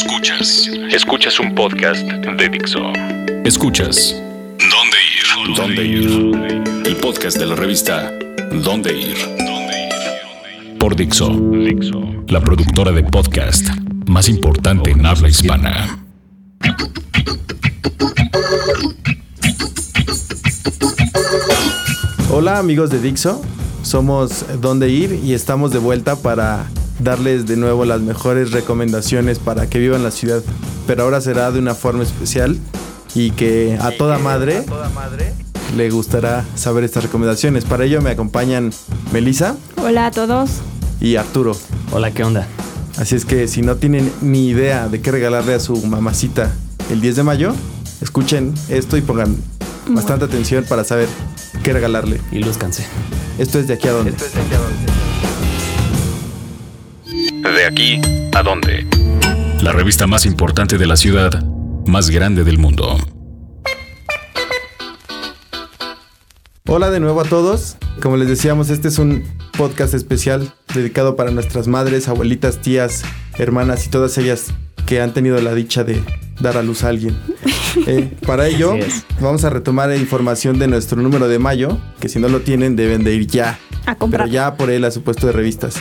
Escuchas. Escuchas un podcast de Dixo. Escuchas. ¿Dónde ir? ¿Dónde ir? El podcast de la revista ¿Dónde ir? Por Dixo. Dixo. La productora de podcast más importante en habla hispana. Hola amigos de Dixo, somos Dónde Ir y estamos de vuelta para darles de nuevo las mejores recomendaciones para que vivan la ciudad. Pero ahora será de una forma especial y que a toda madre, le gustará saber estas recomendaciones. Para ello me acompañan Melissa. Hola a todos. Y Arturo. Hola, ¿qué onda? Así es que si no tienen ni idea de qué regalarle a su mamacita el 10 de mayo, escuchen esto y pongan bastante atención para saber qué regalarle. Y lúzcanse. Esto es de aquí a dónde. Esto es de aquí a dónde. Aquí a dónde. La revista más importante de la ciudad, más grande del mundo. Hola de nuevo a todos. Como les decíamos, este es un podcast especial dedicado para nuestras madres, abuelitas, tías, hermanas y todas ellas que han tenido la dicha de dar a luz a alguien. Eh, para ello, vamos a retomar información de nuestro número de mayo, que si no lo tienen deben de ir ya. A comprar. Pero ya por él a su puesto de revistas.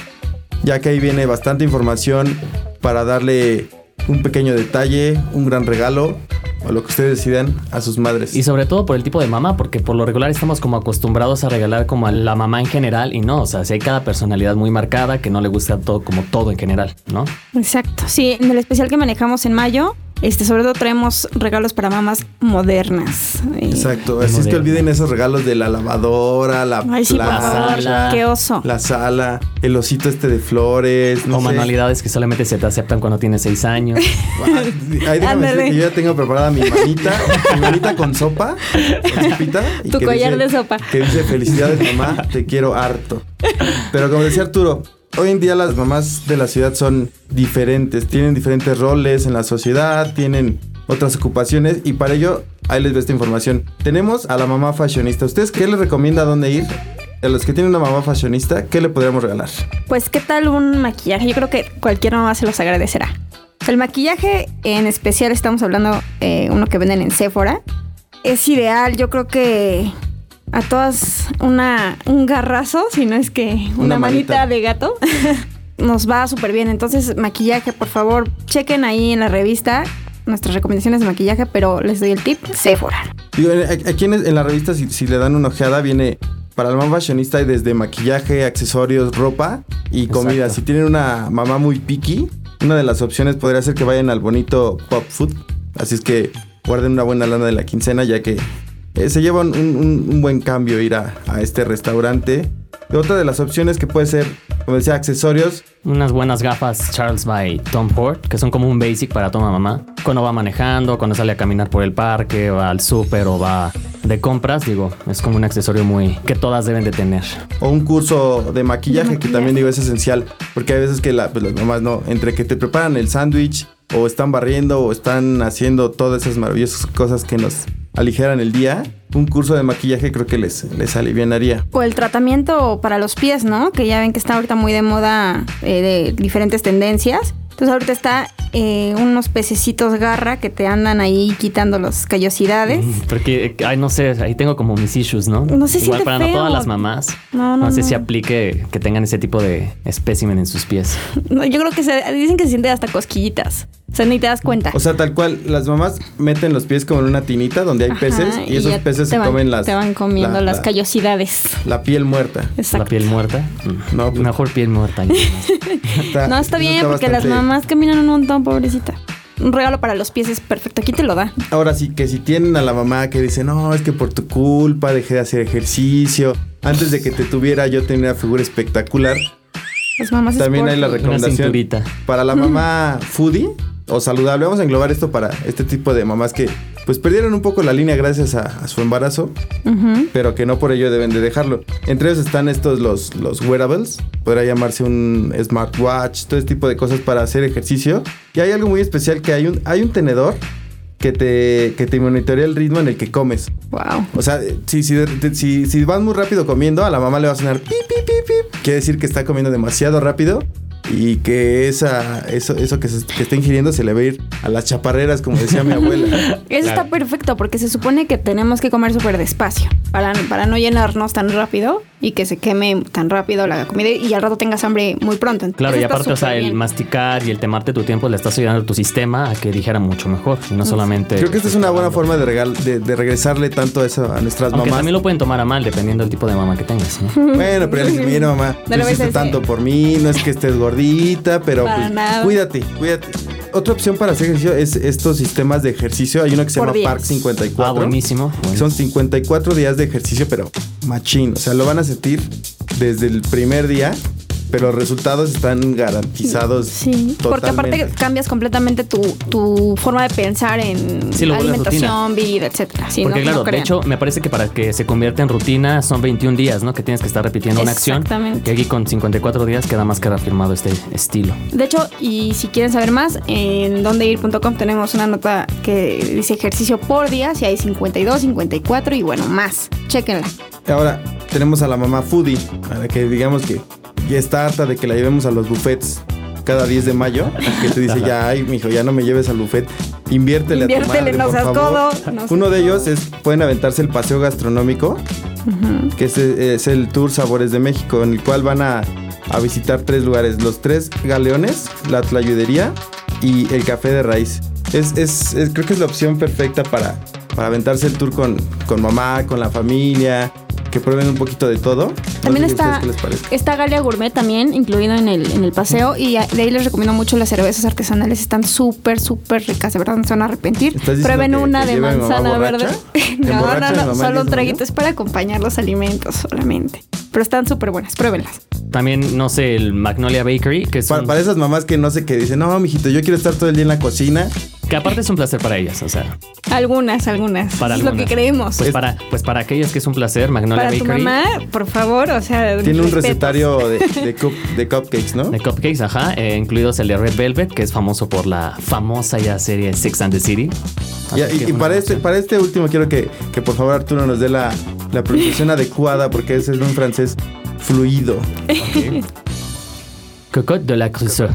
Ya que ahí viene bastante información para darle un pequeño detalle, un gran regalo o lo que ustedes decidan a sus madres. Y sobre todo por el tipo de mamá, porque por lo regular estamos como acostumbrados a regalar como a la mamá en general y no, o sea, si hay cada personalidad muy marcada que no le gusta todo como todo en general, ¿no? Exacto. Sí, en el especial que manejamos en mayo, este, sobre todo traemos regalos para mamás modernas. Exacto. Así es que olviden esos regalos de la lavadora, la, Ay, sí, la sala. Qué oso. La sala, el osito este de flores. No o manualidades que solamente se te aceptan cuando tienes seis años. Ahí déjame decir que yo ya tengo preparada mi manita, mi manita con sopa, con sopita. tu collar de sopa. Que dice felicidades mamá, te quiero harto. Pero como decía Arturo, hoy en día las mamás de la ciudad son diferentes, tienen diferentes roles en la sociedad, tienen otras ocupaciones y para ello ahí les doy esta información. Tenemos a la mamá fashionista. ¿Ustedes qué les recomienda dónde ir? A los que tienen una mamá fashionista, ¿qué le podríamos regalar? Pues, ¿qué tal un maquillaje? Yo creo que cualquier mamá se los agradecerá. El maquillaje, en especial estamos hablando eh, uno que venden en Sephora, es ideal. Yo creo que a todas una, un garrazo, si no es que una, manita de gato, nos va súper bien. Entonces, maquillaje, por favor, chequen ahí en la revista nuestras recomendaciones de maquillaje, pero les doy el tip, Sephora. aquí en, la revista, si, le dan una ojeada, viene para la mamá fashionista hay desde maquillaje, accesorios, ropa y comida. Si tienen una mamá muy picky, una de las opciones podría ser que vayan al bonito Pop Food. Así es que guarden una buena lana de la quincena, ya que eh, se lleva un, buen cambio ir a, este restaurante. otra de las opciones que puede ser, como decía, accesorios. Unas buenas gafas Charles by Tom Ford, que son como un basic para toda mamá. Cuando va manejando, cuando sale a caminar por el parque, va al súper o va de compras, digo, es como un accesorio muy que todas deben de tener. O un curso de maquillaje, que también digo es esencial, porque hay veces que pues, las mamás no, entre que te preparan el sándwich o están barriendo o están haciendo todas esas maravillosas cosas que nos aligeran el día, un curso de maquillaje creo que les, les alivianaría. O el tratamiento para los pies, ¿no? Que ya ven que está ahorita muy de moda eh, de diferentes tendencias. Entonces ahorita está eh, unos pececitos garra que te andan ahí quitando las callosidades. Mm, porque, ay, no sé, ahí tengo como mis issues, ¿no? No sé si Igual para no todas las mamás. No, no, no sé si aplique que tengan ese tipo de espécimen en sus pies. yo creo que se, dicen que se sienten hasta cosquillitas. O sea, ni te das cuenta. O sea, tal cual, las mamás meten los pies como en una tinita donde hay peces y, esos peces se comen las... Te van comiendo las callosidades. La piel muerta. Exacto. La piel muerta. No, pues, Mejor piel muerta. no, está bien porque las mamás caminan un montón, pobrecita un regalo para los pies es perfecto. Aquí te lo da. Ahora sí, que si tienen a la mamá que dice, no, es que por tu culpa dejé de hacer ejercicio. Antes de que te tuviera, yo tenía una figura espectacular. Las mamás También hay la recomendación para la mamá foodie o saludable. Vamos a englobar esto para este tipo de mamás que pues perdieron un poco la línea gracias a, su embarazo, pero que no por ello deben de dejarlo. Entre ellos están estos los, los wearables, podrá llamarse un smartwatch, todo este tipo de cosas para hacer ejercicio. Y hay algo muy especial que hay un, hay un tenedor que te, que te monitorea el ritmo en el que comes. Wow. O sea, si, si, si, si vas muy rápido comiendo, a la mamá le va a sonar pip, pip, pip, pip. Quiere decir que está comiendo demasiado rápido y que esa, eso, eso que, se, que está ingiriendo se le va a ir a las chaparreras, como decía mi abuela. Eso está perfecto porque se supone que tenemos que comer súper despacio para, para no llenarnos tan rápido y que se queme tan rápido la comida y al rato tengas hambre muy pronto. claro, y aparte, o sea, el masticar y el temarte tu tiempo le estás ayudando a tu sistema a que dijera mucho mejor y no solamente. Creo que esta es una buena forma de, regal, de, regresarle tanto eso a nuestras Aunque mamás. también lo pueden tomar a mal dependiendo del tipo de mamá que tengas. Bueno, pero ya mira, mamá, no hiciste tanto por mí, no es que estés gordita, pero pues, cuídate, cuídate. Otra opción para hacer ejercicio es estos sistemas de ejercicio. Hay uno que se llama Park 54. Ah, buenísimo. Son 54 días de ejercicio, pero machín. O sea, lo van a sentir desde el primer día pero los resultados están garantizados. Sí, porque aparte cambias completamente tu, forma de pensar en alimentación, vida, etcétera. porque claro, de hecho, me parece que para que se convierta en rutina son 21 días, ¿no? Que tienes que estar repitiendo una acción. Exactamente. Y aquí con 54 días queda más que reafirmado este estilo. De hecho, y si quieren saber más, en dondeir.com tenemos una nota que dice ejercicio por día, si hay 52, 54 y bueno, más. Chéquenla. Ahora, tenemos a la mamá foodie, para que digamos que ya está harta de que la llevemos a los buffets cada 10 de mayo, que te dice ya, ay, mijo, ya no me lleves al buffet, inviértele, a tu madre, por favor. Uno de ellos es, pueden aventarse el paseo gastronómico, que es, es, el Tour Sabores de México, en el cual van a, a visitar tres lugares, los tres galeones, la tlayudería y el café de raíz. Es, es, creo que es la opción perfecta para, para aventarse el tour con, con mamá, con la familia, que prueben un poquito de todo. También está, está Galia Gourmet también incluido en el, en el paseo y de ahí les recomiendo mucho las cervezas artesanales. Están súper, súper ricas, de verdad no se van a arrepentir. Prueben una de manzana verde. no, no, no, solo un traguito es para acompañar los alimentos solamente. Pero están súper buenas, pruébenlas. También, no sé, el Magnolia Bakery, que es... Para, esas mamás que no sé qué dicen, no, mijito, yo quiero estar todo el día en la cocina. Que aparte es un placer para ellas, o sea. Algunas, algunas. Para es lo que creemos. Pues para, pues para aquellas que es un placer, Magnolia para Bakery. Tu mamá, por favor, o sea. Tiene un recetario de, de, cupcakes, ¿no? De cupcakes, ajá. Eh, incluidos el de Red Velvet, que es famoso por la famosa ya serie Six and the City. y, para, este, para este último quiero que, que por favor Arturo nos dé la, la pronunciación adecuada, porque ese es un francés fluido. Cocotte de la Crusoe.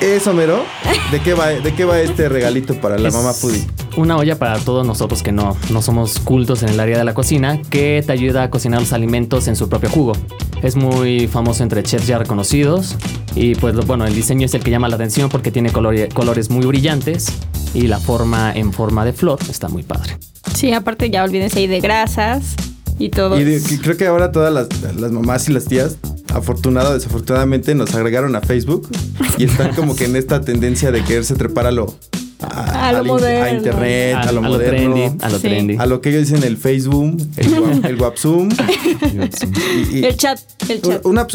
Eso, mero. ¿De qué va, de qué va este regalito para la mamá Foodie? Una olla para todos nosotros que no, no somos cultos en el área de la cocina, que te ayuda a cocinar los alimentos en su propio jugo. Es muy famoso entre chefs ya reconocidos y pues bueno, el diseño es el que llama la atención porque tiene colores muy brillantes y la forma en forma de flor está muy padre. Sí, aparte ya olvídense ahí de grasas y todo. Y creo que ahora todas las, las mamás y las tías afortunado o desafortunadamente nos agregaron a Facebook y están como que en esta tendencia de quererse trepar a lo a, lo moderno. a internet, a, lo moderno, trendy, a lo trendy, a lo que ellos dicen el Facebook, el, el WhatsApp, el chat, el chat. Una,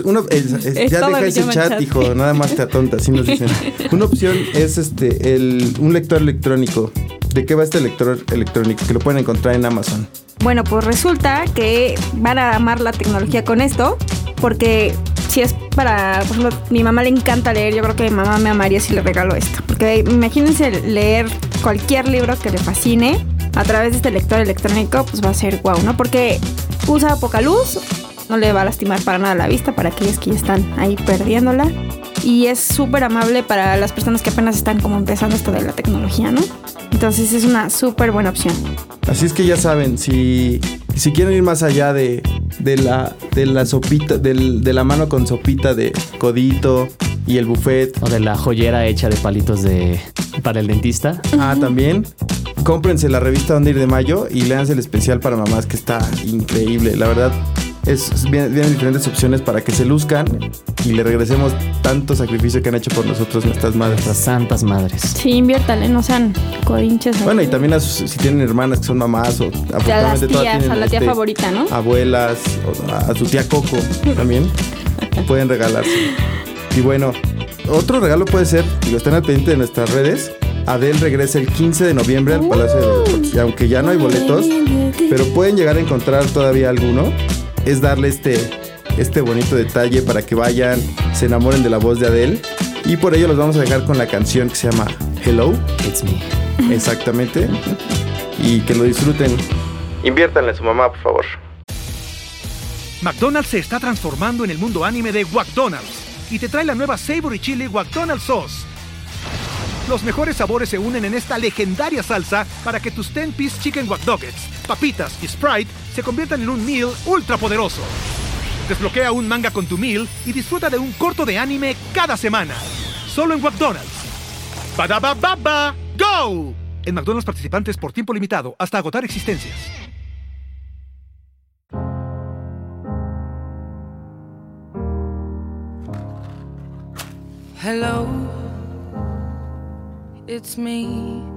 ya deja ese chat, hijo, nada más te atonta, así nos dicen. Una opción es este el un lector electrónico. ¿De qué va este lector electrónico? Que lo pueden encontrar en Amazon. Bueno, pues resulta que van a amar la tecnología con esto porque si es para, por ejemplo, mi mamá le encanta leer, yo creo que mi mamá me amaría si le regalo esto. Porque imagínense leer cualquier libro que le fascine a través de este lector electrónico, pues va a ser guau, ¿no? Porque usa poca luz, no le va a lastimar para nada la vista para aquellos que ya están ahí perdiéndola. Y es súper amable para las personas que apenas están como empezando esto de la tecnología, ¿no? Entonces es una súper buena opción. Así es que ya saben, si, si quieren ir más allá de, de, la, de la sopita, de la mano con sopita de codito y el buffet. O de la joyera hecha de palitos de para el dentista. Ah, también. Cómprense la revista Donde ir de mayo y léanse el especial para mamás que está increíble. La verdad, es, vienen, diferentes opciones para que se luzcan y le regresemos tanto sacrificio que han hecho por nosotros nuestras madres. Nuestras santas madres. Sí, inviértanle, no sean codinches. Bueno, y también si tienen hermanas que son mamás o a las tías, a la tía este, favorita, ¿no? Abuelas, a, su tía Coco también pueden regalarse. Y bueno, otro regalo puede ser, si lo están al pendiente de nuestras redes, Adele regresa el 15 de noviembre al Palacio de los Deportes. Y aunque ya no hay boletos, pero pueden llegar a encontrar todavía alguno, es darle este, este bonito detalle para que vayan, se enamoren de la voz de Adele. Y por ello los vamos a dejar con la canción que se llama Hello. It's me. Exactamente. Y que lo disfruten. Inviértanle a su mamá, por favor. McDonald's se está transformando en el mundo anime de McDonald's y te trae la nueva Savory Chili McDonald's Sauce. Los mejores sabores se unen en esta legendaria salsa para que tus 10-piece chicken wack papitas y Sprite se conviertan en un meal ultra poderoso. Desbloquea un manga con tu meal y disfruta de un corto de anime cada semana. Solo en McDonald's. baba ¡Go! En McDonald's participantes por tiempo limitado hasta agotar existencias. Hello, it's me.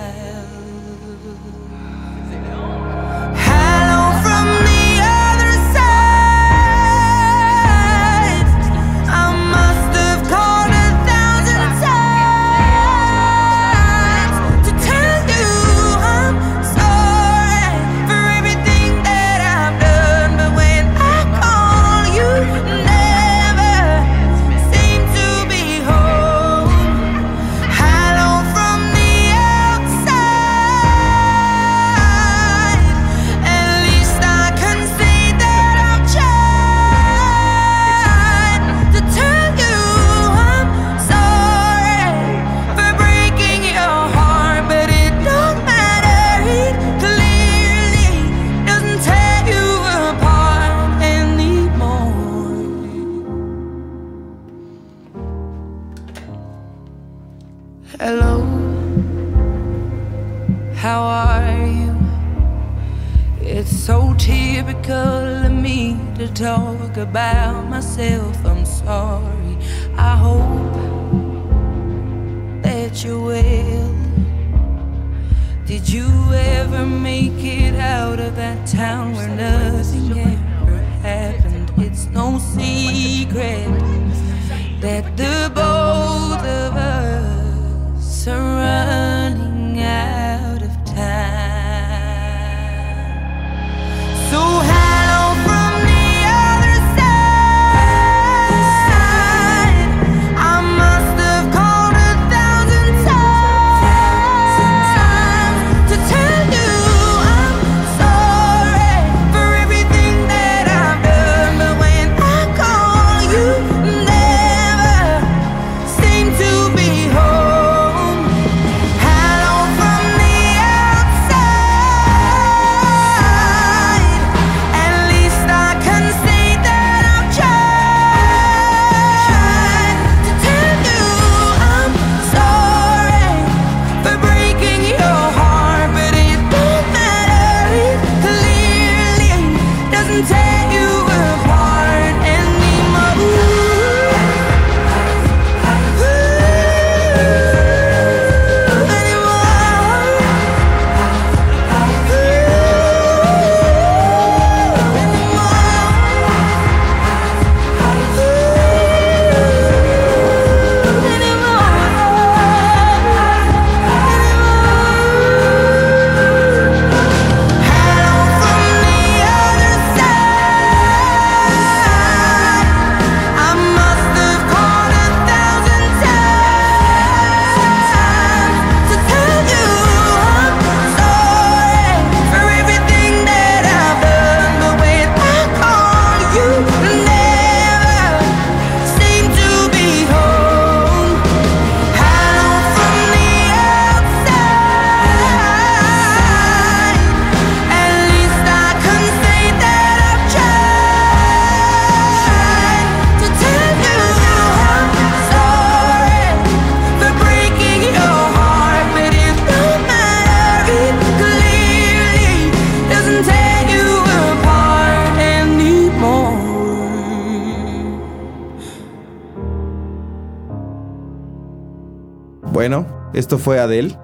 Esto fue Adele.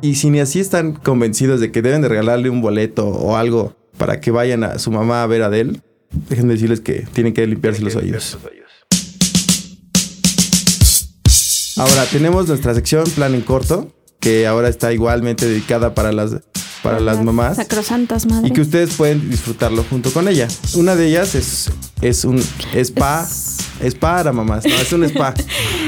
Y si ni así están convencidos de que deben de regalarle un boleto o algo para que vayan a su mamá a ver a Adele, déjenme decirles que tienen que limpiarse los oídos. Ahora tenemos nuestra sección Plan en Corto, que ahora está igualmente dedicada para las, para las mamás. Sacrosantas madres. Y que ustedes pueden disfrutarlo junto con ella. Una de ellas es, es un spa. Es... para mamás, no, es un spa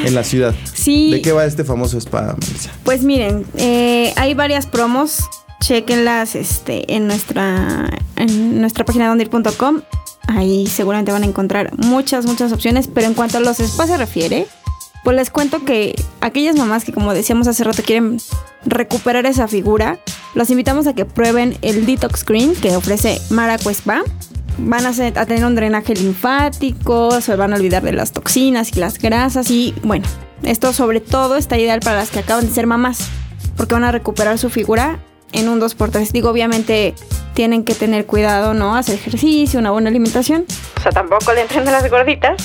en la ciudad. Sí. ¿De qué va este famoso spa, Melissa? Pues miren, eh, hay varias promos. Chequenlas este, en, nuestra, en nuestra página dondeir.com. Ahí seguramente van a encontrar muchas, muchas opciones. Pero en cuanto a los spas se refiere, pues les cuento que aquellas mamás que como decíamos hace rato quieren recuperar esa figura, los invitamos a que prueben el Detox Green que ofrece Maraco Spa. Van a, a, tener un drenaje linfático, se van a olvidar de las toxinas y las grasas y bueno, esto sobre todo está ideal para las que acaban de ser mamás, porque van a recuperar su figura en un 2x3. Digo, obviamente tienen que tener cuidado, ¿no? Hacer ejercicio, una buena alimentación. O sea, tampoco le entren de las gorditas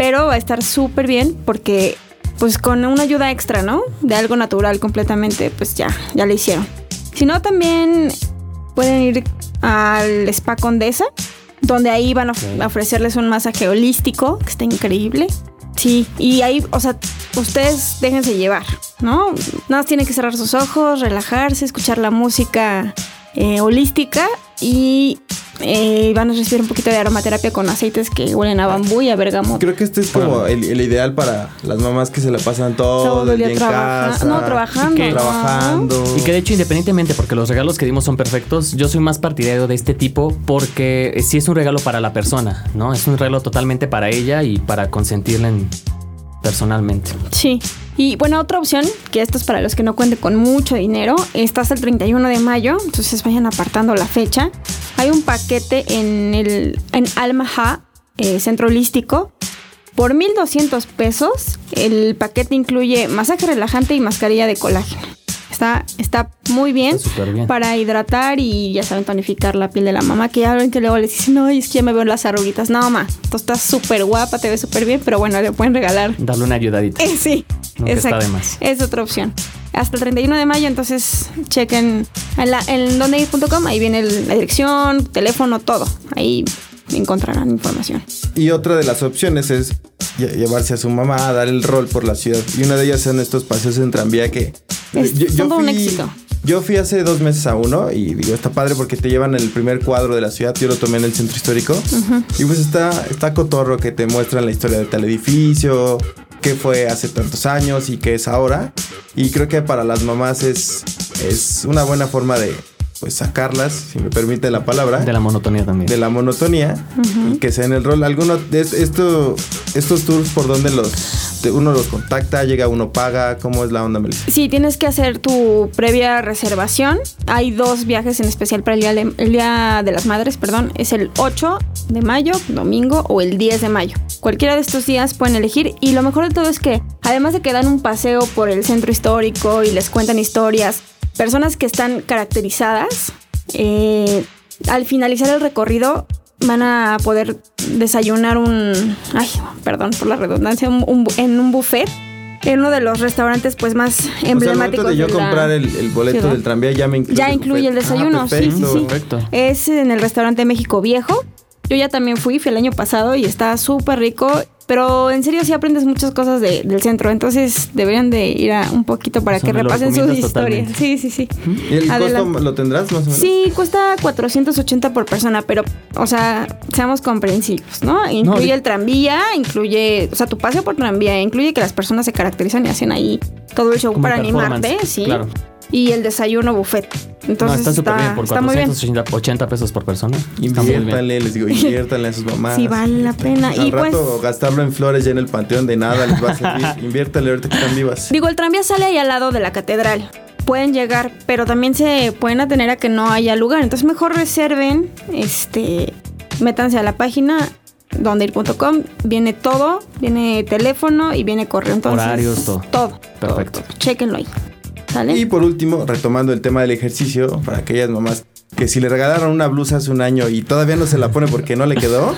pero va a estar súper bien porque pues con una ayuda extra, ¿no? De algo natural completamente, pues ya, ya le hicieron. Si no, también pueden ir al Spa Condesa, donde ahí van a ofrecerles un masaje holístico, que está increíble. Sí, y ahí, o sea, ustedes déjense llevar, ¿no? Nada más tienen que cerrar sus ojos, relajarse, escuchar la música eh, holística y eh, van a recibir un poquito de aromaterapia con aceites que huelen a bambú y a bergamota. Creo que este es como el, ideal para las mamás que se la pasan todo, el día, en casa. No, trabajando. Y que, trabajando. Y que de hecho, independientemente, porque los regalos que dimos son perfectos, yo soy más partidario de este tipo porque sí es un regalo para la persona, ¿no? Es un regalo totalmente para ella y para consentirla en personalmente. Sí. Y bueno, otra opción, que esto es para los que no cuenten con mucho dinero, está hasta el 31 de mayo, entonces vayan apartando la fecha. Hay un paquete en el en Almaha, eh, centro holístico, por 1.200 pesos. El paquete incluye masaje relajante y mascarilla de colágeno. Está, está muy bien, para hidratar y ya saben tonificar la piel de la mamá. Que ya que luego les dicen, no, es que ya me veo las arruguitas. No, mamá, tú estás súper guapa, te ves súper bien, pero bueno, le pueden regalar. Darle una ayudadita. Eh, sí, exacto. Es otra opción. Hasta el 31 de mayo, entonces chequen en, la, en dondeir.com, ahí viene la dirección, teléfono, todo. Ahí encontrarán información. Y otra de las opciones es llevarse a su mamá a dar el rol por la ciudad. Y una de ellas son estos paseos en tranvía que es yo, todo un éxito. Yo fui hace dos meses a uno y digo, está padre porque te llevan el primer cuadro de la ciudad. Yo lo tomé en el centro histórico. Y pues está, está cotorro que te muestran la historia de tal edificio, qué fue hace tantos años y qué es ahora. Y creo que para las mamás es, es una buena forma de, pues sacarlas, si me permite la palabra. De la monotonía también. De la monotonía. Y que sea en el rol. Alguno de esto, estos tours por donde los uno los contacta, llega uno paga, ¿cómo es la onda, Melissa? Sí, tienes que hacer tu previa reservación. Hay dos viajes en especial para el día, de, el día de las madres, perdón. Es el 8 de mayo, domingo, o el 10 de mayo. Cualquiera de estos días pueden elegir. Y lo mejor de todo es que, además de que dan un paseo por el centro histórico y les cuentan historias, personas que están caracterizadas, eh, al finalizar el recorrido van a poder desayunar un, ay, perdón por la redundancia, en un buffet en uno de los restaurantes pues más emblemáticos. O sea, de yo comprar el, boleto del tranvía ya me incluye. Ya incluye el, desayuno, ah, sí, sí, sí. Perfecto. Es en el restaurante México Viejo. Yo ya también fui, fui el año pasado y está súper rico pero en serio sí aprendes muchas cosas del centro, entonces deberían de ir a un poquito para que repasen sus historias. Sí, sí, sí. ¿Y el costo lo tendrás más o menos? Sí, cuesta 480 por persona, pero, o sea, seamos comprensivos, ¿no? Incluye el tranvía, incluye, o sea, tu paseo por tranvía, incluye que las personas se caracterizan y hacen ahí todo el show para animarte, sí. Claro y el desayuno buffet. Entonces está súper bien, por 480 pesos por persona. Inviértanle, les digo, inviértanle a sus mamás. Sí, vale la pena. y pues, rato gastarlo en flores ya en el panteón de nada les va a servir. Inviértanle ahorita que están vivas. Digo, el tranvía sale ahí al lado de la catedral. Pueden llegar, pero también se pueden atener a que no haya lugar. Entonces mejor reserven, este, métanse a la página dondeir.com, viene todo, viene teléfono y viene correo. Entonces, Horarios, todo. Todo. Perfecto. Chequenlo ahí. Y por último, retomando el tema del ejercicio, para aquellas mamás que si le regalaron una blusa hace un año y todavía no se la pone porque no le quedó,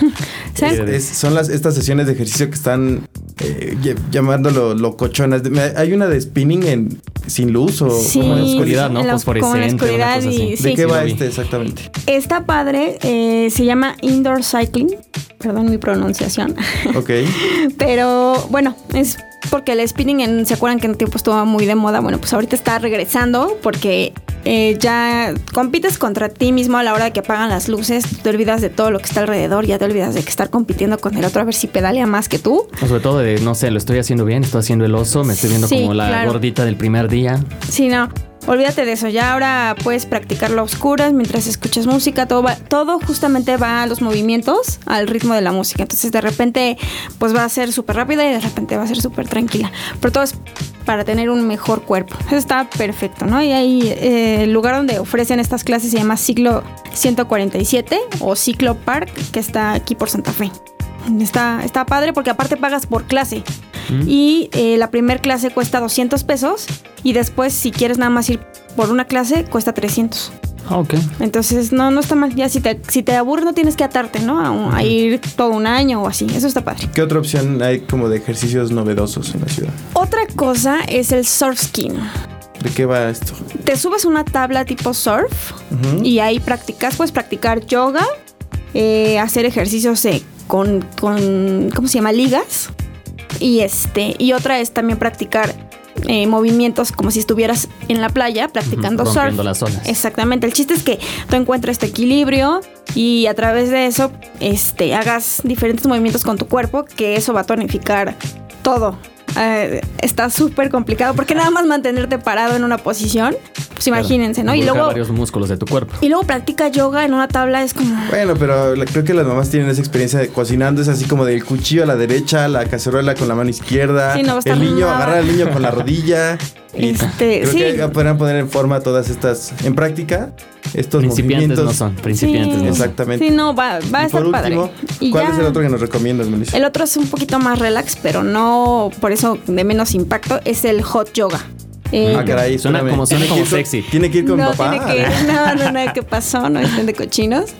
son las, estas sesiones de ejercicio que están eh, llamándolo locochonas. Hay una de spinning en sin luz o como en oscuridad, ¿no? Fosforescente. ¿De qué va este exactamente? Está padre, eh, se llama indoor cycling. Perdón mi pronunciación. Ok. Pero bueno, es porque el spinning, ¿se acuerdan que en un tiempo estuvo muy de moda? Bueno, pues ahorita está regresando porque eh, ya compites contra ti mismo a la hora de que apagan las luces, te olvidas de todo lo que está alrededor, ya te olvidas de que estar compitiendo con el otro a ver si pedalea más que tú. O sobre todo de, no sé, lo estoy haciendo bien, estoy haciendo el oso, me estoy viendo como la gordita del primer día. Sí, no. Olvídate de eso, ya ahora puedes practicarlo a oscuras mientras escuchas música, todo todo justamente va a los movimientos, al ritmo de la música. Entonces de repente pues va a ser súper rápida y de repente va a ser súper tranquila. Pero todo es para tener un mejor cuerpo. Eso está perfecto, ¿no? Y ahí eh, el lugar donde ofrecen estas clases se llama Ciclo 147 o Ciclo Park, que está aquí por Santa Fe. Está, está padre porque aparte pagas por clase. Y eh, la primera clase cuesta 200 pesos y después si quieres nada más ir por una clase cuesta 300. Ah, ok. Entonces, no, no está mal. Ya si te, si te aburres, no tienes que atarte, ¿no? A, ir todo un año o así. Eso está padre. ¿Qué otra opción hay como de ejercicios novedosos en la ciudad? Otra cosa es el surf skin. ¿De qué va esto? Te subes una tabla tipo surf y ahí practicas, puedes practicar yoga, eh, hacer ejercicios eh, con, con, ¿cómo se llama? Ligas. Y este, y otra es también practicar eh, movimientos como si estuvieras en la playa practicando surf. Las olas. Exactamente. El chiste es que tú encuentres este equilibrio y a través de eso este, hagas diferentes movimientos con tu cuerpo, que eso va a tonificar todo. Eh, está súper complicado porque nada más mantenerte parado en una posición, pues imagínense, ¿no? Y luego varios músculos de tu cuerpo. Y luego practica yoga en una tabla es como Bueno, pero creo que las mamás tienen esa experiencia de cocinando, es así como del cuchillo a la derecha, la cacerola con la mano izquierda, el niño agarrar al niño con la rodilla. Este, creo que podrán poner en forma todas estas en práctica estos principiantes no son, principiantes no Exactamente. Sí, no, va, va a estar padre. ¿Cuál es el otro que nos recomiendas, Melissa? El otro es un poquito más relax, pero no por eso de menos impacto, es el hot yoga. Eh, ah, caray, suena como, suena como sexy. ¿Tiene que ir con no, papá? Tiene que, no, no, no, ¿qué pasó? No estén de cochinos.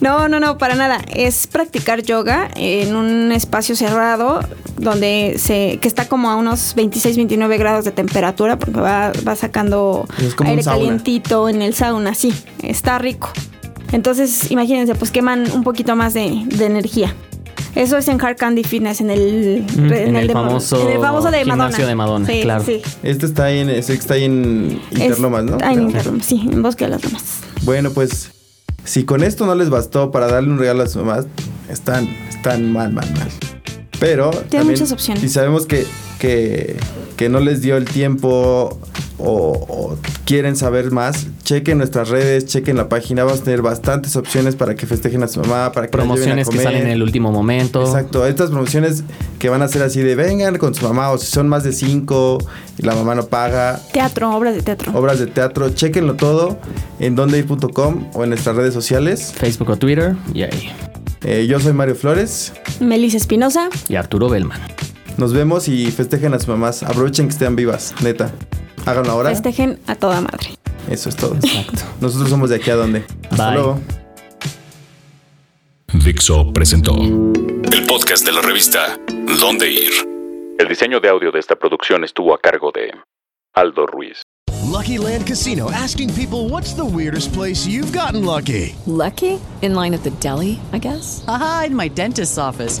No, no, no, para nada. Es practicar yoga en un espacio cerrado donde se, que está como a unos 26, 29 grados de temperatura porque va, va sacando aire calientito en el sauna, sí, está rico. Entonces, imagínense, pues queman un poquito más de, de energía. Eso es en Hard Candy Fitness, en el, en, el, famoso, en el famoso de Madonna. de Madonna, sí, claro. Sí. Este está ahí en, está ahí en Interlomas, ¿no? Ah, en Interlomas, sí, en Bosque de las Lomas. Bueno, pues si con esto no les bastó para darle un regalo a su mamá, están, están mal, mal, mal. Pero tiene muchas opciones. Si sabemos que, que, que no les dio el tiempo o, quieren saber más, chequen nuestras redes, chequen la página, vamos a tener bastantes opciones para que festejen a su mamá, para que promociones que salen en el último momento. Exacto, estas promociones que van a ser así de vengan con su mamá o si son más de cinco y la mamá no paga. Teatro, obras de teatro. Obras de teatro, chequenlo todo en dondeir.com o en nuestras redes sociales. Facebook o Twitter y ahí. Eh, yo soy Mario Flores. Melissa Espinosa. Y Arturo Bellman. Nos vemos y festejen a sus mamás. Aprovechen que estén vivas, neta. Háganlo ahora. Festejen a toda madre. Eso es todo. Exacto. Nosotros somos de aquí a dónde. Hasta luego. Dixo presentó el podcast de la revista Dónde Ir. El diseño de audio de esta producción estuvo a cargo de Aldo Ruiz. Lucky Land Casino asking people what's the weirdest place you've gotten lucky. Lucky? In line at the deli, I guess. Aha, in my dentist's office.